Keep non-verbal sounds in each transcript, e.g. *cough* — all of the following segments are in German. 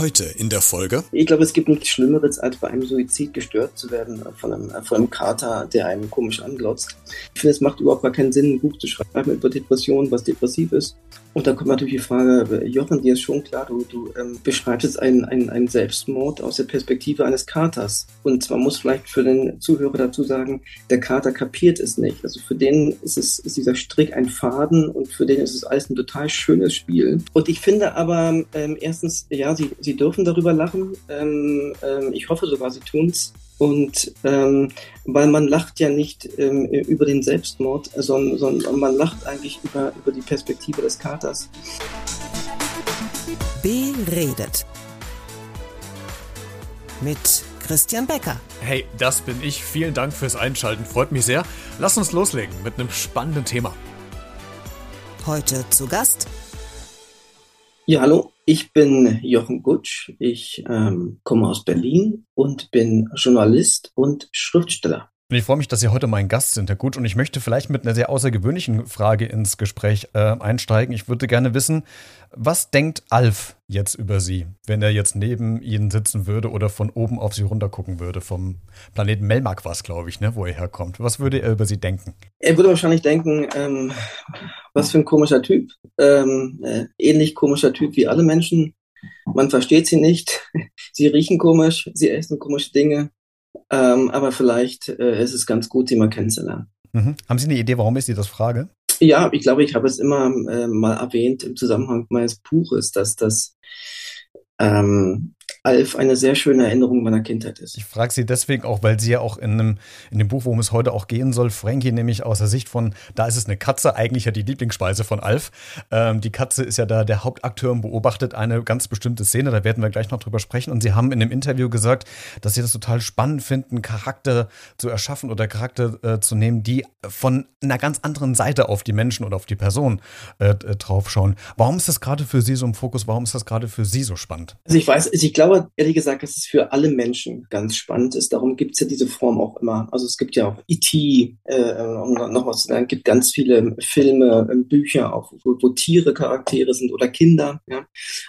Heute in der Folge. Ich glaube, es gibt nichts Schlimmeres, als bei einem Suizid gestört zu werden von einem, von einem Kater, der einen komisch anglotzt. Ich finde, es macht überhaupt gar keinen Sinn, ein Buch zu schreiben über Depression, was depressiv ist. Und da kommt natürlich die Frage, Jochen, dir ist schon klar, du, du ähm, beschreibst jetzt einen, einen, einen Selbstmord aus der Perspektive eines Katers. Und zwar muss vielleicht für den Zuhörer dazu sagen, der Kater kapiert es nicht. Also für den ist, es, ist dieser Strick ein Faden und für den ist es alles ein total schönes Spiel. Und ich finde aber, ähm, erstens, ja, sie, sie dürfen darüber lachen. Ähm, ähm, ich hoffe sogar, sie tun's. Und ähm, weil man lacht ja nicht ähm, über den Selbstmord, sondern, sondern man lacht eigentlich über, über die Perspektive des Katers. Beredet. Mit Christian Becker. Hey, das bin ich. Vielen Dank fürs Einschalten. Freut mich sehr. Lass uns loslegen mit einem spannenden Thema. Heute zu Gast. Ja, hallo. Ich bin Jochen Gutsch, ich ähm, komme aus Berlin und bin Journalist und Schriftsteller. Ich freue mich, dass Sie heute mein Gast sind, Herr Gutsch. Und ich möchte vielleicht mit einer sehr außergewöhnlichen Frage ins Gespräch äh, einsteigen. Ich würde gerne wissen, was denkt Alf jetzt über Sie, wenn er jetzt neben Ihnen sitzen würde oder von oben auf Sie runtergucken würde? Vom Planeten Melmark war es, glaube ich, ne, wo er herkommt. Was würde er über Sie denken? Er würde wahrscheinlich denken, ähm, was für ein komischer Typ. Ähm, äh, ähnlich komischer Typ wie alle Menschen. Man versteht sie nicht. *laughs* Sie riechen komisch, sie essen komische Dinge. Ähm, aber vielleicht äh, ist es ganz gut, sie mal kennenzulernen. Mhm. Haben Sie eine Idee, warum ist die das Frage? Ja, ich glaube, ich habe es immer äh, mal erwähnt im Zusammenhang meines Buches, dass das ähm, Alf eine sehr schöne Erinnerung meiner Kindheit ist. Ich frage Sie deswegen auch, weil Sie ja auch in, einem, in dem Buch, worum es heute auch gehen soll, Frankie nämlich aus der Sicht von, da ist es eine Katze, eigentlich ja die Lieblingsspeise von Alf. Ähm, die Katze ist ja da der Hauptakteur und beobachtet eine ganz bestimmte Szene, da werden wir gleich noch drüber sprechen. Und Sie haben in dem Interview gesagt, dass Sie das total spannend finden, Charakter zu erschaffen oder Charakter äh, zu nehmen, die von einer ganz anderen Seite auf die Menschen oder auf die Person äh, draufschauen. Warum ist das gerade für Sie so im Fokus? Warum ist das gerade für Sie so spannend? Also ich weiß, ich glaube, glaube ehrlich gesagt, dass es für alle Menschen ganz spannend ist. Darum gibt es ja diese Form auch immer. Also es gibt ja auch E.T., äh, um noch was zu es gibt ganz viele Filme, äh, Bücher auch, wo, wo, Tiere Charaktere sind oder Kinder. Ja?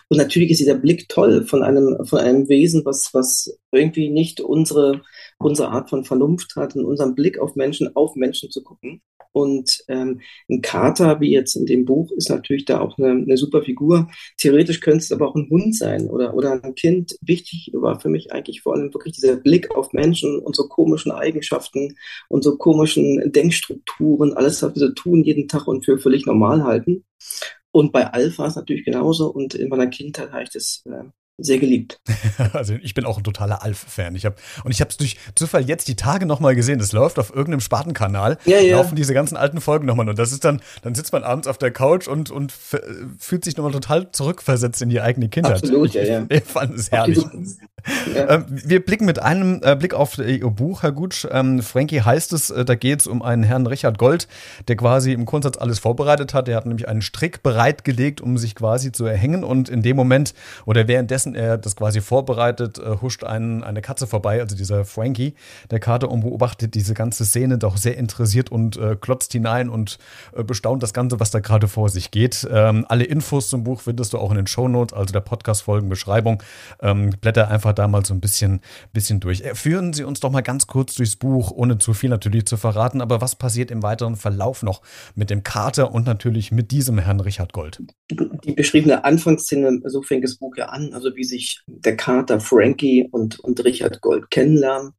Und natürlich ist dieser Blick toll von einem, von einem Wesen, was, was irgendwie nicht unsere, unsere Art von Vernunft hat, in unserem Blick auf Menschen, auf Menschen zu gucken. Und ähm, ein Kater, wie jetzt in dem Buch, ist natürlich da auch eine, eine super Figur. Theoretisch könnte es aber auch ein Hund sein oder, oder ein Kind. Wichtig war für mich eigentlich vor allem wirklich dieser Blick auf Menschen so komischen Eigenschaften so komischen Denkstrukturen, alles, was wir so tun jeden Tag und für völlig normal halten. Und bei Alpha ist natürlich genauso. Und in meiner Kindheit habe ich das äh, sehr geliebt. *laughs* Also ich bin auch ein totaler Alf-Fan. Ich hab, und ich habe es durch Zufall jetzt die Tage nochmal gesehen. Das läuft auf irgendeinem Spartenkanal. Ja, ja. Laufen diese ganzen alten Folgen nochmal. Und das ist dann, dann sitzt man abends auf der Couch und, und fühlt sich nochmal total zurückversetzt in die eigene Kindheit. Absolut, ja, ja. *laughs* Ich fand es herrlich. Ja. Ähm, wir blicken mit einem äh, Blick auf Ihr Buch, Herr Gutsch. Ähm, Frankie heißt es, äh, da geht es um einen Herrn Richard Gold, der quasi im Grundsatz alles vorbereitet hat. Der hat nämlich einen Strick bereitgelegt, um sich quasi zu erhängen. Und in dem Moment oder währenddessen er das quasi vorbereitet, äh, huscht einen, eine Katze vorbei, also dieser Frankie, der Kater, und beobachtet diese ganze Szene doch sehr interessiert und äh, klotzt hinein und äh, bestaunt das Ganze, was da gerade vor sich geht. Ähm, alle Infos zum Buch findest du auch in den Shownotes, also der Podcast-Folgenbeschreibung. Ähm, blätter einfach da mal so ein bisschen, bisschen durch. Äh, führen Sie uns doch mal ganz kurz durchs Buch, ohne zu viel natürlich zu verraten, aber was passiert im weiteren Verlauf noch mit dem Kater und natürlich mit diesem Herrn Richard Gold? Die beschriebene Anfangsszene, so fängt das Buch ja an, also wie sich der Kater Frankie und, und Richard Gold kennenlernen.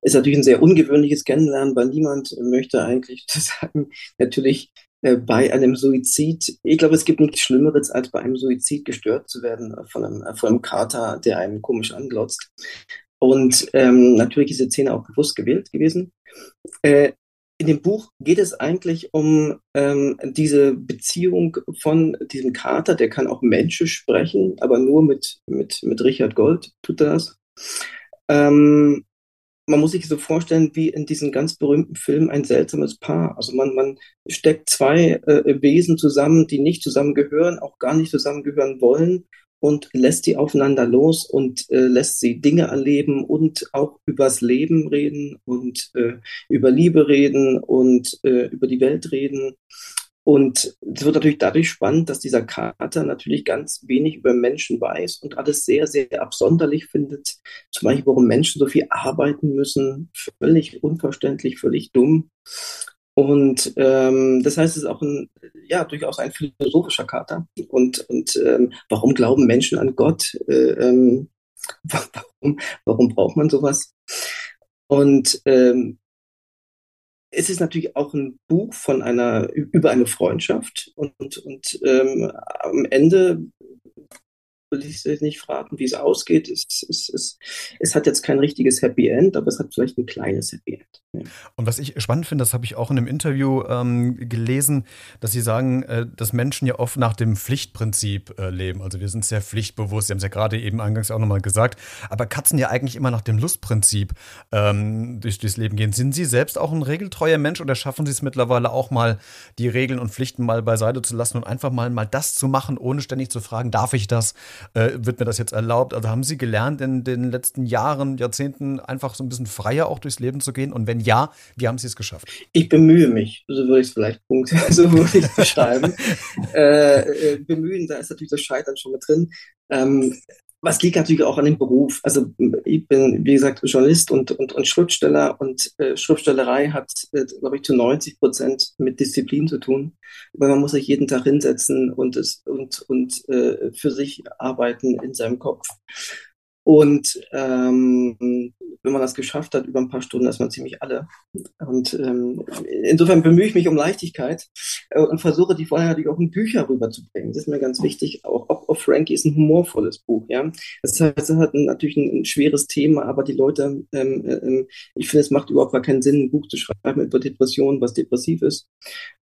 Ist natürlich ein sehr ungewöhnliches Kennenlernen, weil niemand möchte eigentlich *laughs* sagen, natürlich bei einem Suizid, ich glaube, es gibt nichts Schlimmeres, als bei einem Suizid gestört zu werden von einem, von einem Kater, der einen komisch anglotzt. Und ähm, natürlich ist die Szene auch bewusst gewählt gewesen. Äh, in dem Buch geht es eigentlich um ähm, diese Beziehung von diesem Kater, der kann auch Menschen sprechen, aber nur mit, mit, mit Richard Gold tut er das. Ähm, man muss sich so vorstellen, wie in diesem ganz berühmten Film ein seltsames Paar. Also man, man steckt zwei äh, Wesen zusammen, die nicht zusammengehören, auch gar nicht zusammengehören wollen und lässt die aufeinander los und äh, lässt sie Dinge erleben und auch übers Leben reden und äh, über Liebe reden und äh, über die Welt reden. Und es wird natürlich dadurch spannend, dass dieser Kater natürlich ganz wenig über Menschen weiß und alles sehr, sehr absonderlich findet. Zum Beispiel, warum Menschen so viel arbeiten müssen. Völlig unverständlich, völlig dumm. Und ähm, das heißt, es ist auch ein, ja, durchaus ein philosophischer Kater. Und, und ähm, warum glauben Menschen an Gott? Äh, ähm, *laughs* warum, warum braucht man sowas? Und ähm, es ist natürlich auch ein Buch von einer über eine Freundschaft und und ähm, am Ende will ich nicht fragen, wie es ausgeht. Es, es, es, es hat jetzt kein richtiges Happy End, aber es hat vielleicht ein kleines Happy End. Ja. Und was ich spannend finde, das habe ich auch in einem Interview ähm, gelesen, dass Sie sagen, äh, dass Menschen ja oft nach dem Pflichtprinzip äh, leben. Also wir sind sehr pflichtbewusst. Sie haben es ja gerade eben eingangs auch nochmal gesagt. Aber Katzen ja eigentlich immer nach dem Lustprinzip ähm, durch, durchs Leben gehen. Sind Sie selbst auch ein regeltreuer Mensch oder schaffen Sie es mittlerweile auch mal, die Regeln und Pflichten mal beiseite zu lassen und einfach mal, mal das zu machen, ohne ständig zu fragen, darf ich das? Äh, wird mir das jetzt erlaubt? Also haben Sie gelernt, in den letzten Jahren, Jahrzehnten einfach so ein bisschen freier auch durchs Leben zu gehen? Und wenn ja, wie haben Sie es geschafft? Ich bemühe mich, so würde ich es vielleicht Punkt, *laughs* so würde ich es beschreiben. *laughs* äh, äh, bemühen, da ist natürlich das Scheitern schon mit drin. Ähm, was liegt natürlich auch an dem Beruf. Also ich bin, wie gesagt, Journalist und, und, und Schriftsteller und äh, Schriftstellerei hat, äh, glaube ich, zu 90 Prozent mit Disziplin zu tun. Weil man muss sich jeden Tag hinsetzen und es und, und äh, für sich arbeiten in seinem Kopf. Und ähm, wenn man das geschafft hat, über ein paar Stunden ist man ziemlich alle. Und ähm, insofern bemühe ich mich um Leichtigkeit äh, und versuche die vorher natürlich auch in Bücher rüberzubringen. Das ist mir ganz wichtig. Auch, auch, auch Frankie ist ein humorvolles Buch. Ja, das es hat natürlich ein, ein, schweres Thema, aber die Leute, ähm, ähm, ich finde, es macht überhaupt gar keinen Sinn, ein Buch zu schreiben über Depressionen, was depressiv ist.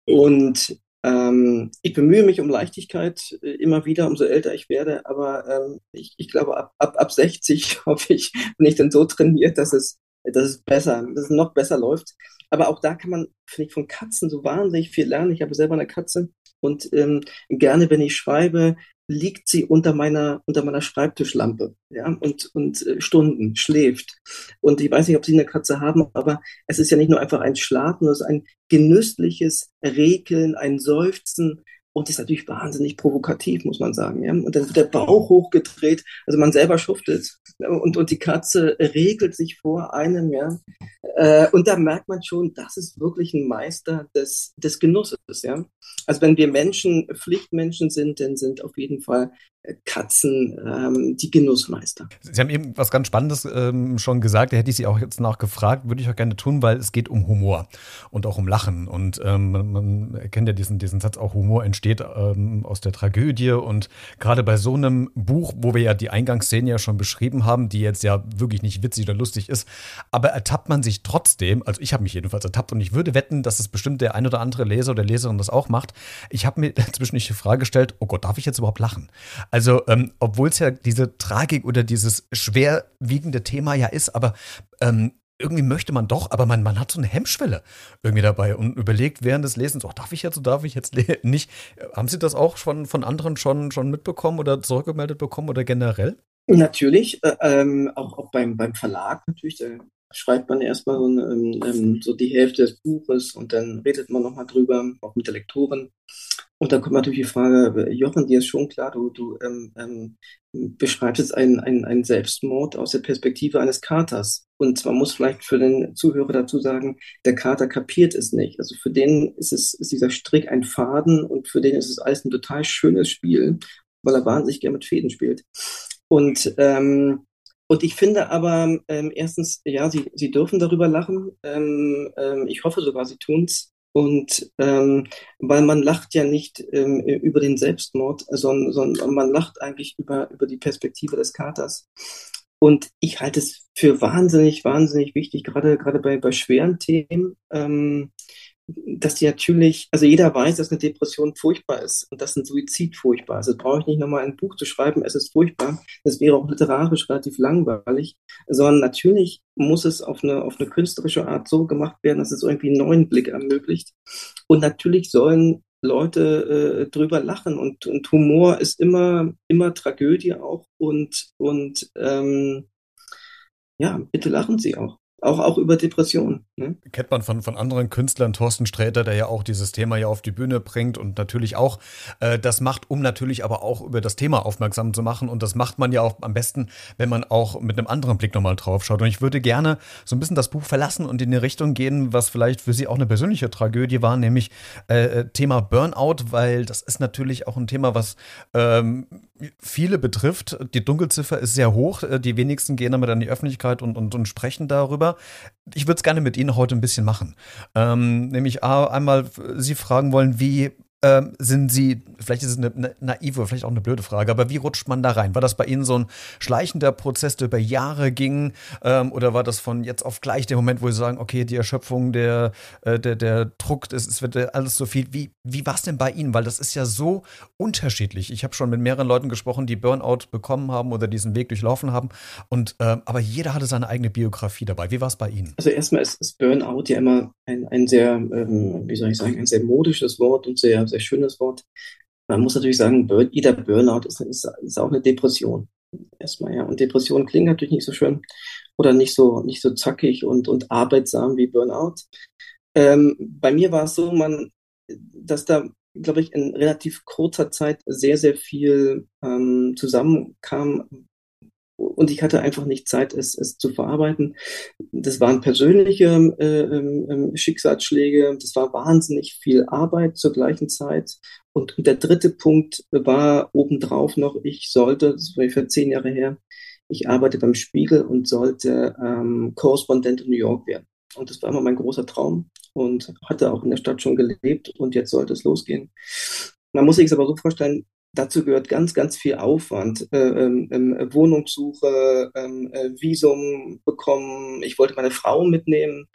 Und ähm, ich bemühe mich um Leichtigkeit äh, immer wieder, umso älter ich werde, aber ähm, ich, ich glaube, ab, ab, ab 60 *laughs* hoffe ich, bin ich dann so trainiert, dass es, dass es besser, dass es noch besser läuft. Aber auch da kann man, finde ich, von Katzen so wahnsinnig viel lernen. Ich habe selber eine Katze und ähm, gerne, wenn ich schreibe, liegt sie unter meiner, unter meiner Schreibtischlampe, ja, und, und äh, Stunden schläft. Und ich weiß nicht, ob Sie eine Katze haben, aber es ist ja nicht nur einfach ein Schlafen, es ist ein genüssliches Regeln, ein Seufzen, und ist natürlich wahnsinnig provokativ, muss man sagen. Ja? Und dann wird der Bauch hochgedreht, also man selber schuftet und, und die Katze regelt sich vor einem, ja. Äh, und da merkt man schon, das ist wirklich ein Meister des, des Genusses, ja. Also wenn wir Menschen, Pflichtmenschen sind, dann sind auf jeden Fall Katzen ähm, die Genussmeister. Sie haben eben was ganz Spannendes ähm, schon gesagt, da hätte ich Sie auch jetzt nachgefragt, würde ich auch gerne tun, weil es geht um Humor und auch um Lachen. Und ähm, man, man kennt ja diesen, diesen Satz, auch Humor entsteht ähm, aus der Tragödie. Und gerade bei so einem Buch, wo wir ja die Eingangsszene ja schon beschrieben haben, die jetzt ja wirklich nicht witzig oder lustig ist, aber ertappt man sich trotzdem, also ich habe mich jedenfalls ertappt und ich würde wetten, dass es bestimmt der ein oder andere Leser oder Leserin das auch macht. Ich habe mir *laughs* zwischendurch die Frage gestellt, oh Gott, darf ich jetzt überhaupt lachen? Also, ähm, obwohl es ja diese Tragik oder dieses schwerwiegende Thema ja ist, aber ähm, irgendwie möchte man doch, aber man, man hat so eine Hemmschwelle irgendwie dabei und überlegt während des Lesens, oh, darf ich jetzt, oder darf ich jetzt nicht? Haben Sie das auch von, von anderen schon, schon mitbekommen oder zurückgemeldet bekommen oder generell? Natürlich, äh, ähm, auch, auch beim, beim Verlag natürlich, da schreibt man erstmal so, ähm, ähm, so die Hälfte des Buches und dann redet man nochmal drüber, auch mit der Lektorin. Und dann kommt natürlich die Frage, Jochen, dir ist schon klar, du, du ähm, ähm, beschreibst jetzt einen, einen, einen Selbstmord aus der Perspektive eines Katers. Und man muss vielleicht für den Zuhörer dazu sagen, der Kater kapiert es nicht. Also für den ist es ist dieser Strick ein Faden und für den ist es alles ein total schönes Spiel, weil er wahnsinnig gerne mit Fäden spielt. Und ähm, und ich finde aber, ähm, erstens, ja, sie, sie dürfen darüber lachen. Ähm, ähm, ich hoffe sogar, sie tun's. Und ähm, weil man lacht ja nicht ähm, über den Selbstmord, sondern, sondern man lacht eigentlich über, über die Perspektive des Katers. Und ich halte es für wahnsinnig, wahnsinnig wichtig, gerade, gerade bei, bei schweren Themen, ähm, dass die natürlich, also jeder weiß, dass eine Depression furchtbar ist und dass ein Suizid furchtbar ist. Das brauche ich nicht nochmal ein Buch zu schreiben, es ist furchtbar. Das wäre auch literarisch relativ langweilig, sondern natürlich muss es auf eine, auf eine künstlerische Art so gemacht werden, dass es irgendwie einen neuen Blick ermöglicht. Und natürlich sollen Leute äh, drüber lachen und, und Humor ist immer, immer Tragödie auch und, und ähm, ja, bitte lachen Sie auch. Auch, auch über Depressionen. Ne? Kennt man von, von anderen Künstlern, Thorsten Sträter, der ja auch dieses Thema ja auf die Bühne bringt und natürlich auch äh, das macht, um natürlich aber auch über das Thema aufmerksam zu machen. Und das macht man ja auch am besten, wenn man auch mit einem anderen Blick nochmal drauf schaut. Und ich würde gerne so ein bisschen das Buch verlassen und in die Richtung gehen, was vielleicht für Sie auch eine persönliche Tragödie war, nämlich äh, äh Thema Burnout, weil das ist natürlich auch ein Thema, was ähm, viele betrifft. Die Dunkelziffer ist sehr hoch. Äh, die wenigsten gehen damit an die Öffentlichkeit und, und, und sprechen darüber. Ich würde es gerne mit Ihnen heute ein bisschen machen. Ähm, nämlich einmal Sie fragen wollen, wie ähm, sind Sie, vielleicht ist es eine naive, vielleicht auch eine blöde Frage, aber wie rutscht man da rein? War das bei Ihnen so ein schleichender Prozess, der über Jahre ging? Ähm, oder war das von jetzt auf gleich der Moment, wo Sie sagen, okay, die Erschöpfung, der, äh, der, der Druck, es, es wird alles so viel. Wie, wie war es denn bei Ihnen? Weil das ist ja so unterschiedlich. Ich habe schon mit mehreren Leuten gesprochen, die Burnout bekommen haben oder diesen Weg durchlaufen haben. Und, äh, aber jeder hatte seine eigene Biografie dabei. Wie war es bei Ihnen? Also erstmal ist, ist Burnout ja immer ein, ein sehr, ähm, wie soll ich sagen, ein sehr modisches Wort und sehr sehr schönes Wort. Man muss natürlich sagen, jeder Burnout ist, ist, ist auch eine Depression. Erstmal, ja. Und Depression klingt natürlich nicht so schön oder nicht so, nicht so zackig und, und arbeitsam wie Burnout. Ähm, bei mir war es so, man, dass da, glaube ich, in relativ kurzer Zeit sehr, sehr viel ähm, zusammenkam, und ich hatte einfach nicht Zeit, es, es zu verarbeiten. Das waren persönliche äh, äh, Schicksalsschläge, das war wahnsinnig viel Arbeit zur gleichen Zeit. Und, der dritte Punkt war obendrauf noch, ich sollte, das war für zehn Jahre her, ich arbeite beim Spiegel und sollte ähm, Korrespondent in New York werden. Und das war immer mein großer Traum und hatte auch in der Stadt schon gelebt und jetzt sollte es losgehen. Man muss sich es aber so vorstellen, Dazu gehört ganz, ganz viel Aufwand. Äh, ähm, ähm, Wohnungssuche, ähm, äh, Visum bekommen. Ich wollte meine Frau mitnehmen.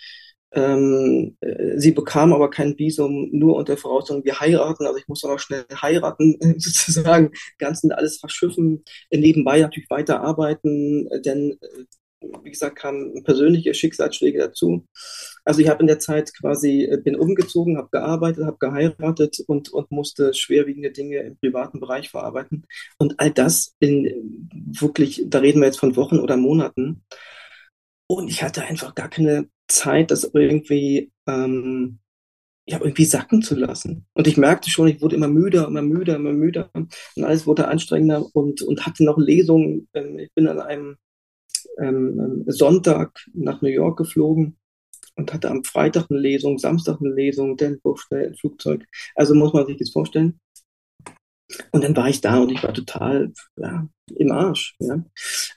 Ähm, äh, sie bekam aber kein Visum, nur unter Voraussetzung, wir heiraten. Also ich muss aber schnell heiraten, *laughs* sozusagen. Ganzen alles verschiffen. Nebenbei natürlich weiter arbeiten, denn äh, wie gesagt, kamen persönliche Schicksalsschläge dazu. Also ich habe in der Zeit quasi, äh, bin umgezogen, habe gearbeitet, habe geheiratet und, und musste schwerwiegende Dinge im privaten Bereich verarbeiten. Und all das in wirklich, da reden wir jetzt von Wochen oder Monaten. Und ich hatte einfach gar keine Zeit, das irgendwie, ähm, ja, irgendwie sacken zu lassen. Und ich merkte schon, ich wurde immer müder, immer müder, immer müder. Und alles wurde anstrengender und, und hatte noch Lesungen. Ähm, ich bin an einem ähm, Sonntag nach New York geflogen und hatte am Freitag eine Lesung, Samstag eine Lesung, dann Flugzeug. Also muss man sich das vorstellen. Und dann war ich da und ich war total ja, im Arsch. Ja.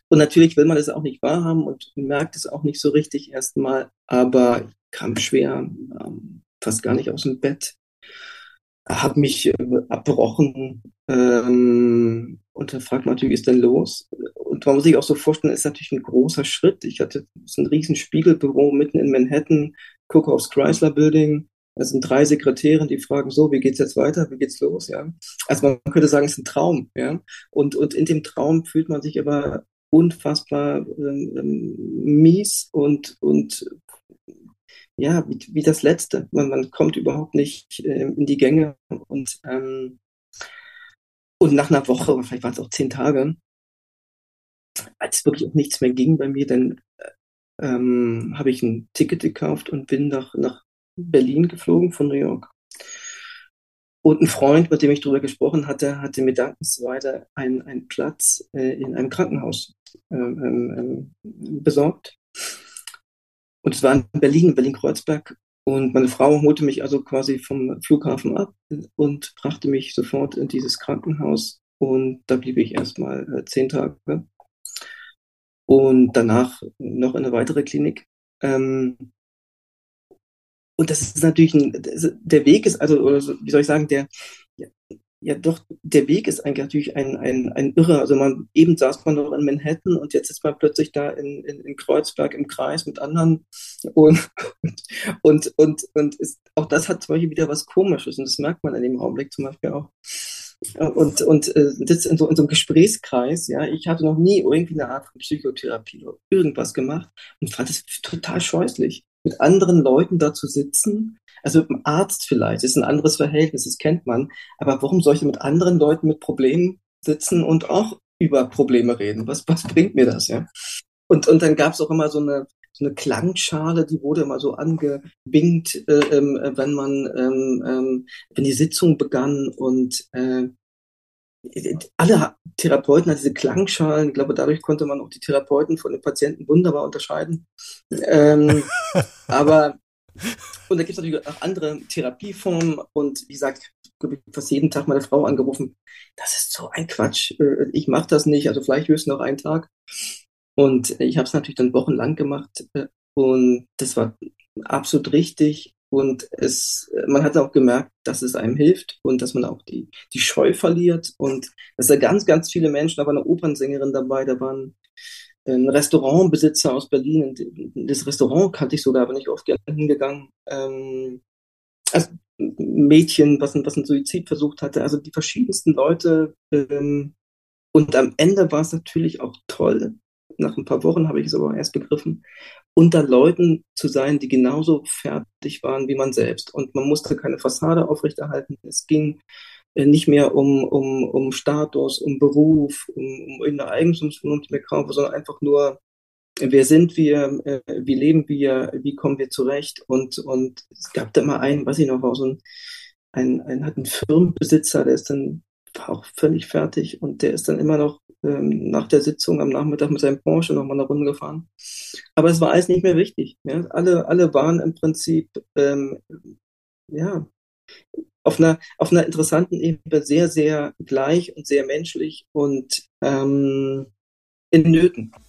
Und natürlich will man das auch nicht wahrhaben und merkt es auch nicht so richtig erstmal, aber ich kam schwer, ähm, fast gar nicht aus dem Bett, habe mich äh, abbrochen ähm, und dann fragt man natürlich, ist denn los? Und man muss sich auch so vorstellen, ist natürlich ein großer Schritt. Ich hatte ein riesen Spiegelbüro mitten in Manhattan, gucke aufs Chrysler Building. Da sind drei Sekretäre, die fragen so, wie geht's jetzt weiter? Wie geht's los? Ja. Also man könnte sagen, es ist ein Traum, ja. Und, und in dem Traum fühlt man sich aber unfassbar ähm, ähm mies und, und ja, wie, wie das Letzte. Man, man kommt überhaupt nicht äh, in die Gänge und ähm, und nach einer Woche, oder vielleicht waren es auch zehn Tage, als wirklich auch nichts mehr ging bei mir, dann ähm, habe ich ein Ticket gekauft und bin nach, nach Berlin geflogen von New York. Und ein Freund, mit dem ich darüber gesprochen hatte, hatte mir dankensweise einen, einen Platz äh, in einem Krankenhaus ähm, ähm, ähm besorgt. Und es war in Berlin, Berlin-Kreuzberg. Und meine Frau holte mich also quasi vom Flughafen ab und brachte mich sofort in dieses Krankenhaus. Und da blieb ich erstmal äh, zehn Tage und danach noch in eine weitere Klinik. Ähm, und das ist natürlich ein, der Weg ist also, oder wie soll ich sagen, der, ja, doch, der Weg ist eigentlich natürlich ein, ein, ein irrer. Also man, eben saß man noch in Manhattan und jetzt ist man plötzlich da in, in, in Kreuzberg im Kreis mit anderen und, *laughs* und, und, und ist, auch das hat zum Beispiel wieder was Komisches und das merkt man in dem Augenblick zum Beispiel auch. Und, und äh, das in so, in so einem Gesprächskreis, ja, ich hatte noch nie irgendwie eine Art von Psychotherapie oder irgendwas gemacht und fand es total scheußlich, mit anderen Leuten da zu sitzen. Also mit einem Arzt vielleicht, ist ein anderes Verhältnis, das kennt man. Aber warum soll ich mit anderen Leuten mit Problemen sitzen und auch über Probleme reden? Was, was bringt mir das, ja? Und, und dann gab es auch immer so eine, so eine Klangschale, die wurde immer so angebingt, äh, ähm, wenn man, ähm, wenn die Sitzung begann und äh, alle Therapeuten hatten diese Klangschalen. Ich glaube, dadurch konnte man auch die Therapeuten von den Patienten wunderbar unterscheiden. Ähm, *laughs* aber und da gibt es natürlich auch andere Therapieformen und wie gesagt, ich habe fast jeden Tag meine Frau angerufen. Das ist so ein Quatsch. Äh, ich mache das nicht. Also vielleicht höchstens noch einen Tag. Und ich habe es natürlich dann wochenlang gemacht äh, und das war absolut richtig. Und es, man hat auch gemerkt, dass es einem hilft und dass man auch die, die Scheu verliert. Und es sind ganz, ganz viele Menschen, da war eine Opernsängerin dabei, da waren ein Restaurantbesitzer aus Berlin. Das Restaurant kannte ich sogar, aber nicht oft gerne hingegangen. Ähm, also Mädchen, was ein, was ein Suizid versucht hatte, also die verschiedensten Leute. Ähm, und am Ende war es natürlich auch toll. Nach ein paar Wochen habe ich es aber erst begriffen, unter Leuten zu sein, die genauso fertig waren wie man selbst. Und man musste keine Fassade aufrechterhalten. Es ging äh, nicht mehr um, um, um Status, um Beruf, um, um irgendeine Eigentumsvernunft mehr kaufen, sondern einfach nur, wer sind wir, äh, wie leben wir, wie kommen wir zurecht. Und, und es gab da mal einen, weiß ich noch, war so ein, ein, ein, hat einen Firmenbesitzer, der ist dann auch völlig fertig und der ist dann immer noch ähm, nach der Sitzung am Nachmittag mit seinem Porsche noch mal eine Runde gefahren. Aber es war alles nicht mehr wichtig. Ja? Alle, alle waren im Prinzip ähm, ja, auf einer, auf einer interessanten Ebene sehr, sehr gleich und sehr menschlich und ähm, in Nöten.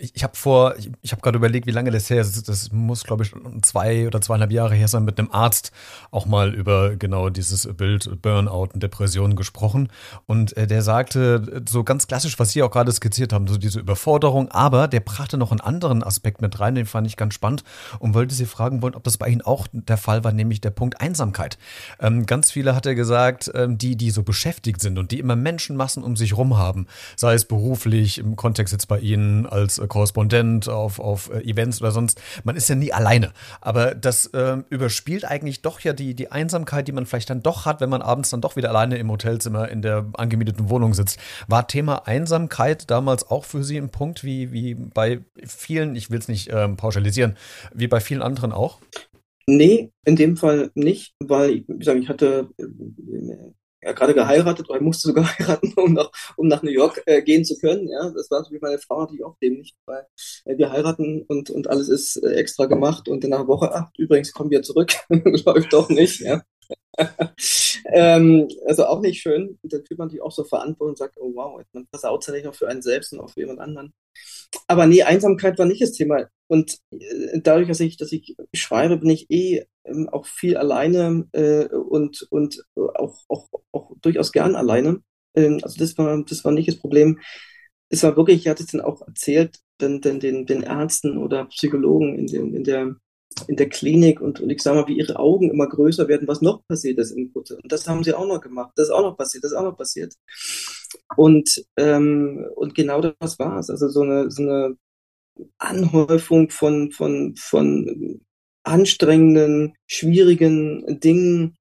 ich, ich habe vor, ich, ich habe gerade überlegt, wie lange das her ist. Das muss, glaube ich, zwei oder zweieinhalb Jahre her sein, mit einem Arzt auch mal über genau dieses Bild Burnout und Depressionen gesprochen. Und äh, der sagte so ganz klassisch, was Sie auch gerade skizziert haben, so diese Überforderung, aber der brachte noch einen anderen Aspekt mit rein, den fand ich ganz spannend und wollte Sie fragen wollen, ob das bei Ihnen auch der Fall war, nämlich der Punkt Einsamkeit. Ähm, ganz viele hat er gesagt, ähm, die, die so beschäftigt sind und die immer Menschenmassen um sich rum haben, sei es beruflich, im Kontext jetzt bei Ihnen als äh, Korrespondent auf, auf äh, Events oder sonst. Man ist ja nie alleine. Aber das äh, überspielt eigentlich doch ja die, die Einsamkeit, die man vielleicht dann doch hat, wenn man abends dann doch wieder alleine im Hotelzimmer in der angemieteten Wohnung sitzt. War Thema Einsamkeit damals auch für Sie ein Punkt, wie, wie bei vielen, ich will es nicht ähm, pauschalisieren, wie bei vielen anderen auch? Nee, in dem Fall nicht, weil ich, ich hatte äh, ja, gerade geheiratet oder musste sogar *laughs* heiraten, um nach, um nach New York äh, gehen zu können. Ja, das war natürlich meine Frau natürlich auch dem nicht, weil äh, wir heiraten und, und alles ist äh, extra gemacht und in einer Woche, ach, übrigens kommen wir zurück, *laughs* läuft doch nicht, ja. *laughs* ähm, also auch nicht schön. Und dann fühlt man sich auch so verantwortlich und sagt, oh wow, man versaut ja nicht noch für einen selbst und auch für jemand anderen. Aber nee, Einsamkeit war nicht das Thema. Und äh, dadurch, dass ich, dass ich schreibe, bin ich eh ähm, auch viel alleine äh, und, und auch, auch durchaus gern alleine. Ähm, also das war, das war nicht das Problem. Es war wirklich, ich hatte es dann auch erzählt, den, den, den, den Ärzten oder Psychologen in, den, in der in der Klinik und, und ich sage mal, wie ihre Augen immer größer werden, was noch passiert ist im Kutte. Und das haben sie auch noch gemacht. Das ist auch noch passiert, das ist auch noch passiert. Und, ähm, und genau das war es. Also so eine, so eine Anhäufung von, von, von anstrengenden, schwierigen Dingen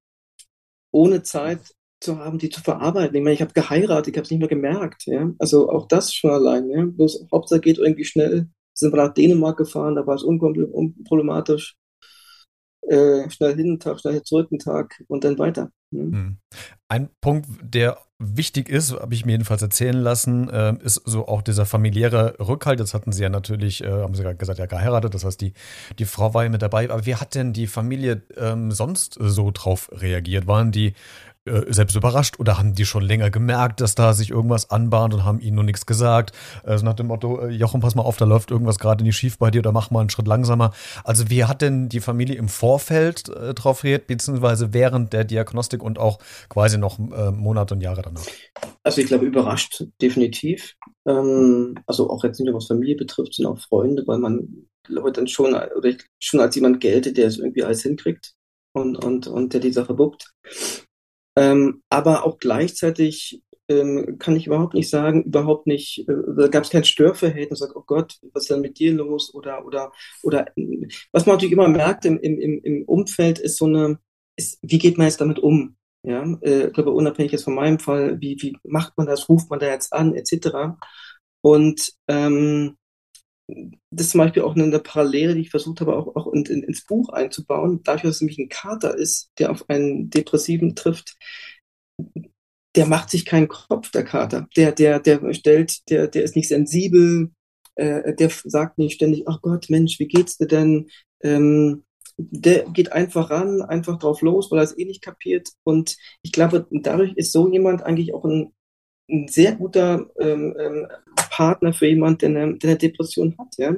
ohne Zeit zu haben, die zu verarbeiten. Ich meine, ich habe geheiratet, ich habe es nicht mehr gemerkt. Ja? Also auch das schon allein. Ja? Bloß Hauptsache geht irgendwie schnell sind wir nach Dänemark gefahren, da war es unproblematisch. Äh, schnell hin, Tag, schnell zurück, einen Tag und dann weiter. Ne? Hm. Ein Punkt, der wichtig ist, habe ich mir jedenfalls erzählen lassen, äh, ist so auch dieser familiäre Rückhalt. Jetzt hatten sie ja natürlich, äh, haben sie gerade gesagt, ja geheiratet, das heißt, die, die Frau war ja mit dabei. Aber wie hat denn die Familie ähm, sonst so drauf reagiert? Waren die äh, selbst überrascht oder haben die schon länger gemerkt, dass da sich irgendwas anbahnt und haben ihnen nur nichts gesagt? Also nach dem Motto, äh, Jochen, pass mal auf, da läuft irgendwas gerade nicht schief bei dir oder mach mal einen Schritt langsamer. Also wie hat denn die Familie im Vorfeld äh, drauf reagiert, beziehungsweise während der Diagnostik und auch quasi noch äh, Monate und Jahre danach? Also ich glaube, überrascht, definitiv. Ähm, also auch jetzt nicht nur was Familie betrifft, sondern auch Freunde, weil man glaube dann schon, oder ich, schon als jemand gelte, der es irgendwie alles hinkriegt und, und, und der die Sache buckt. Ähm, aber auch gleichzeitig ähm, kann ich überhaupt nicht sagen, überhaupt nicht, äh, da gab es kein Störverhältnis, sagt, oh Gott, was ist denn mit dir los? Oder, oder, oder, was man natürlich immer merkt im, im, im Umfeld ist so eine, ist, wie geht man jetzt damit um? Ja, äh, ich glaube, unabhängig jetzt von meinem Fall, wie, wie macht man das, ruft man da jetzt an, etc. Und ähm, das ist zum Beispiel auch eine Parallele, die ich versucht habe, auch, auch in, in, ins Buch einzubauen. Dadurch, dass es nämlich ein Kater ist, der auf einen Depressiven trifft, der macht sich keinen Kopf, der Kater. Der, der, der stellt, der, der ist nicht sensibel, äh, der sagt nicht ständig, ach Gott, Mensch, wie geht's dir denn? Ähm, der geht einfach ran, einfach drauf los, weil er es eh nicht kapiert. Und ich glaube, dadurch ist so jemand eigentlich auch ein, ein sehr guter ähm, ähm, Partner für jemand, der eine, der eine Depression hat. Ja?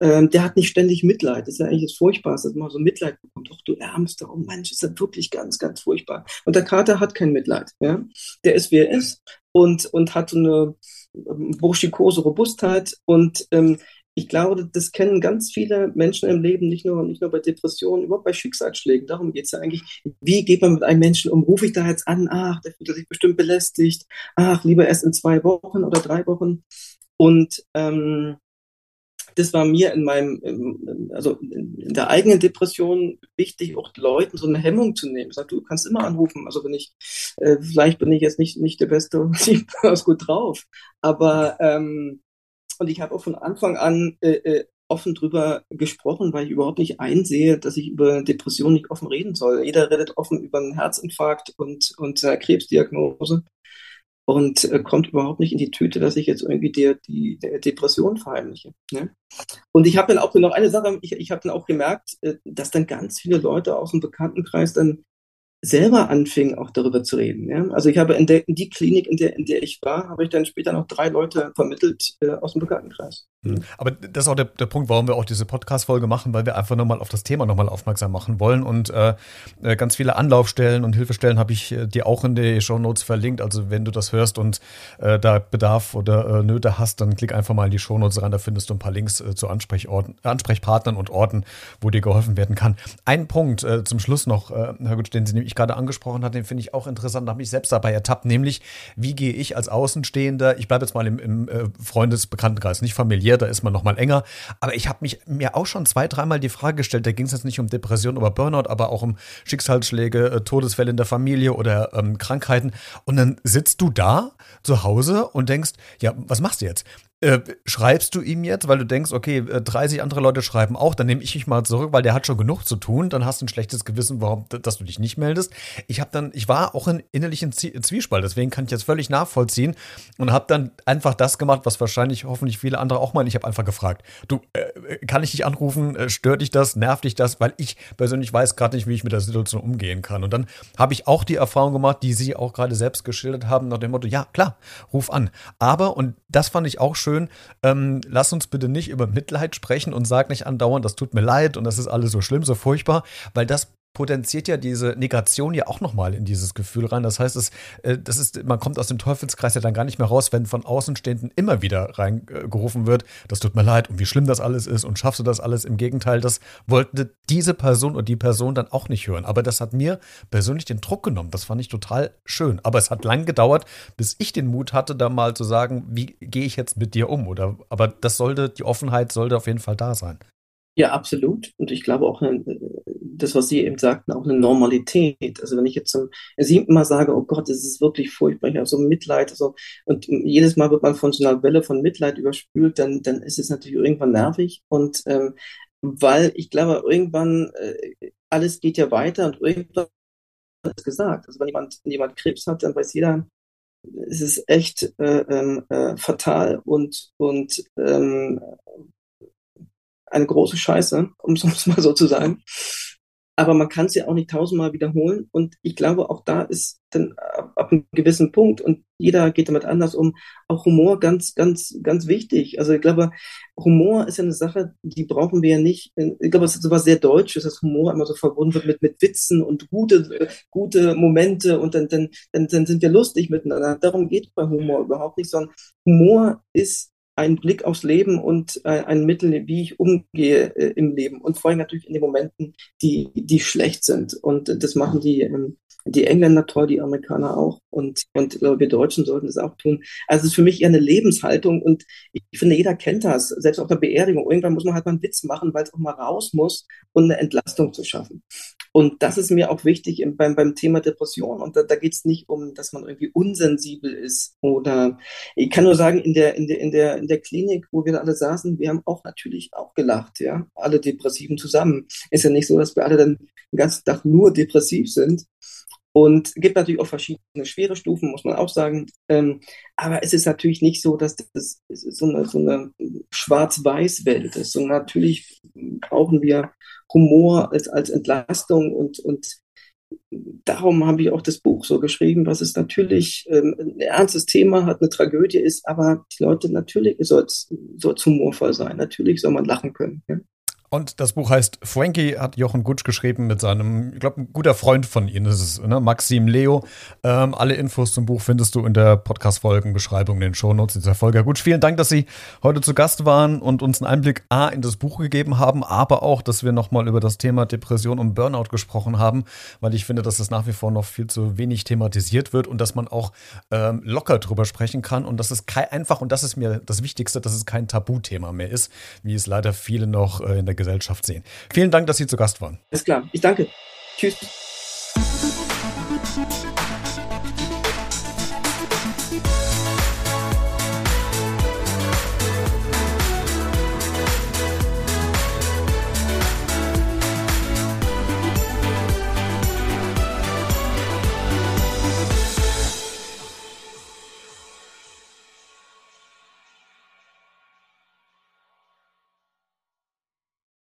Ähm, der hat nicht ständig Mitleid. Das ist ja eigentlich das Furchtbarste, dass man so Mitleid bekommt. Ach du Ärmster, oh Mensch, ist das wirklich ganz, ganz furchtbar. Und der Kater hat kein Mitleid. Ja? Der ist, wie er ist und, und hat eine ähm, burschikose Robustheit und ähm, ich glaube, das kennen ganz viele Menschen im Leben, nicht nur, nicht nur bei Depressionen, überhaupt bei Schicksalsschlägen. Darum geht es ja eigentlich. Wie geht man mit einem Menschen um? Rufe ich da jetzt an? Ach, der fühlt sich bestimmt belästigt. Ach, lieber erst in zwei Wochen oder drei Wochen. Und ähm, das war mir in meinem, also in der eigenen Depression wichtig, auch Leuten so eine Hemmung zu nehmen. Ich sag, du kannst immer anrufen. Also wenn ich, äh, vielleicht bin ich jetzt nicht, nicht der Beste, *laughs* ich bin gut drauf. Aber ähm, und ich habe auch von Anfang an äh, äh, offen drüber gesprochen, weil ich überhaupt nicht einsehe, dass ich über Depressionen nicht offen reden soll. Jeder redet offen über einen Herzinfarkt und, und eine Krebsdiagnose und äh, kommt überhaupt nicht in die Tüte, dass ich jetzt irgendwie die, die, die Depression verheimliche. Ne? Und ich habe dann auch noch eine Sache, ich, ich habe dann auch gemerkt, äh, dass dann ganz viele Leute aus dem Bekanntenkreis dann selber anfing, auch darüber zu reden. Ja? Also ich habe in, der, in die Klinik, in der, in der ich war, habe ich dann später noch drei Leute vermittelt äh, aus dem Bekanntenkreis. Mhm. Aber das ist auch der, der Punkt, warum wir auch diese Podcast-Folge machen, weil wir einfach nochmal auf das Thema nochmal aufmerksam machen wollen. Und äh, äh, ganz viele Anlaufstellen und Hilfestellen habe ich äh, dir auch in die Show Notes verlinkt. Also wenn du das hörst und äh, da Bedarf oder äh, Nöte hast, dann klick einfach mal in die Show Notes rein. Da findest du ein paar Links äh, zu Ansprechorten, Ansprechpartnern und Orten, wo dir geholfen werden kann. Ein Punkt zum Schluss noch, Herr Gutsch, den Sie nämlich gerade angesprochen hat, den finde ich auch interessant, habe mich selbst dabei ertappt, nämlich wie gehe ich als Außenstehender, ich bleibe jetzt mal im, im äh, Freundesbekanntenkreis, nicht familiär, da ist man noch mal enger. Aber ich habe mich mir auch schon zwei, dreimal die Frage gestellt, da ging es jetzt nicht um Depression oder Burnout, aber auch um Schicksalsschläge, äh, Todesfälle in der Familie oder ähm, Krankheiten. Und dann sitzt du da zu Hause und denkst, ja, was machst du jetzt? Äh, schreibst du ihm jetzt, weil du denkst, okay, 30 äh, andere Leute schreiben auch, dann nehme ich mich mal zurück, weil der hat schon genug zu tun, dann hast du ein schlechtes Gewissen, warum, dass du dich nicht meldest. Ich habe dann, ich war auch in innerlichen Zwiespalt, deswegen kann ich jetzt völlig nachvollziehen und habe dann einfach das gemacht, was wahrscheinlich hoffentlich viele andere auch meinen. Ich habe einfach gefragt, du, äh, kann ich dich anrufen, äh, stört dich das, nervt dich das, weil ich persönlich weiß gerade nicht, wie ich mit der Situation umgehen kann. Und dann habe ich auch die Erfahrung gemacht, die Sie auch gerade selbst geschildert haben, nach dem Motto, ja, klar, ruf an. Aber, und das fand ich auch schön, schön, ähm, lass uns bitte nicht über Mitleid sprechen und sag nicht andauernd, das tut mir leid und das ist alles so schlimm, so furchtbar, weil das potenziert ja diese Negation ja auch nochmal in dieses Gefühl rein. Das heißt, es, äh, das ist, man kommt aus dem Teufelskreis ja dann gar nicht mehr raus, wenn von Außenstehenden immer wieder reingerufen wird, das tut mir leid und wie schlimm das alles ist und schaffst du das alles. Im Gegenteil, das wollte diese Person und die Person dann auch nicht hören. Aber das hat mir persönlich den Druck genommen. Das fand ich total schön. Aber es hat lang gedauert, bis ich den Mut hatte, da mal zu sagen, wie gehe ich jetzt mit dir um? Oder, aber das sollte, die Offenheit sollte auf jeden Fall da sein. Ja, absolut. Und ich glaube auch, äh, das, was Sie eben sagten, auch eine Normalität. Also wenn ich jetzt zum siebten Mal sage, oh Gott, das ist wirklich furchtbar, ich habe so Mitleid, also, und jedes Mal wird man von so einer Welle von Mitleid überspült, dann, dann ist es natürlich irgendwann nervig. Und ähm, weil ich glaube, irgendwann, äh, alles geht ja weiter und irgendwann ist gesagt. Also wenn jemand, wenn jemand Krebs hat, dann weiß jeder, es ist echt äh, ähm, äh, fatal und, und ähm, eine große Scheiße, um es *laughs* mal so zu sagen. Aber man kann es ja auch nicht tausendmal wiederholen. Und ich glaube, auch da ist dann ab einem gewissen Punkt und jeder geht damit anders um, auch Humor ganz, ganz, ganz wichtig. Also ich glaube, Humor ist ja eine Sache, die brauchen wir ja nicht. Ich glaube, es ist sowas sehr Deutsches, dass Humor immer so verbunden wird mit, mit Witzen und gute, gute Momente und dann, dann, dann, dann sind wir lustig miteinander. Darum geht bei Humor überhaupt nicht, sondern Humor ist ein Blick aufs Leben und äh, ein Mittel, wie ich umgehe äh, im Leben. Und vor allem natürlich in den Momenten, die, die schlecht sind. Und äh, das machen die, ähm, die Engländer toll, die Amerikaner auch. Und, und äh, wir Deutschen sollten das auch tun. Also es ist für mich eher eine Lebenshaltung. Und ich, finde, jeder kennt das. Selbst auf der Beerdigung. Irgendwann muss man halt mal einen Witz machen, weil es auch mal raus muss, um eine Entlastung zu schaffen. Und das ist mir auch wichtig im, beim, beim Thema Depression. Und da, da geht es nicht um, dass man irgendwie unsensibel ist. Oder ich kann nur sagen, in der, in der, in der, in der Klinik, wo wir alle saßen, wir haben auch natürlich auch gelacht, ja. Alle Depressiven zusammen. Ist ja nicht so, dass wir alle dann den ganzen Tag nur depressiv sind. Und gibt natürlich auch verschiedene schwere Stufen, muss man auch sagen. Ähm, aber es ist natürlich nicht so, dass das so eine, so eine Schwarz-Weiß-Welt ist. Und natürlich brauchen wir Humor als, als Entlastung und, und darum habe ich auch das Buch so geschrieben, was es natürlich ähm, ein ernstes Thema hat, eine Tragödie ist, aber die Leute natürlich soll es humorvoll sein. Natürlich soll man lachen können. Ja? Und das Buch heißt Frankie, hat Jochen Gutsch geschrieben mit seinem, ich glaube, ein guter Freund von Ihnen ist es, ne? Maxim Leo. Ähm, alle Infos zum Buch findest du in der Podcast-Folgenbeschreibung, in den Shownotes dieser Folge. Gutsch, vielen Dank, dass Sie heute zu Gast waren und uns einen Einblick A in das Buch gegeben haben, aber auch, dass wir nochmal über das Thema Depression und Burnout gesprochen haben, weil ich finde, dass das nach wie vor noch viel zu wenig thematisiert wird und dass man auch ähm, locker drüber sprechen kann und dass es einfach, und das ist mir das Wichtigste, dass es kein Tabuthema mehr ist, wie es leider viele noch äh, in der Gesellschaft Gesellschaft sehen. Vielen Dank, dass Sie zu Gast waren. Alles klar. Ich danke. Tschüss.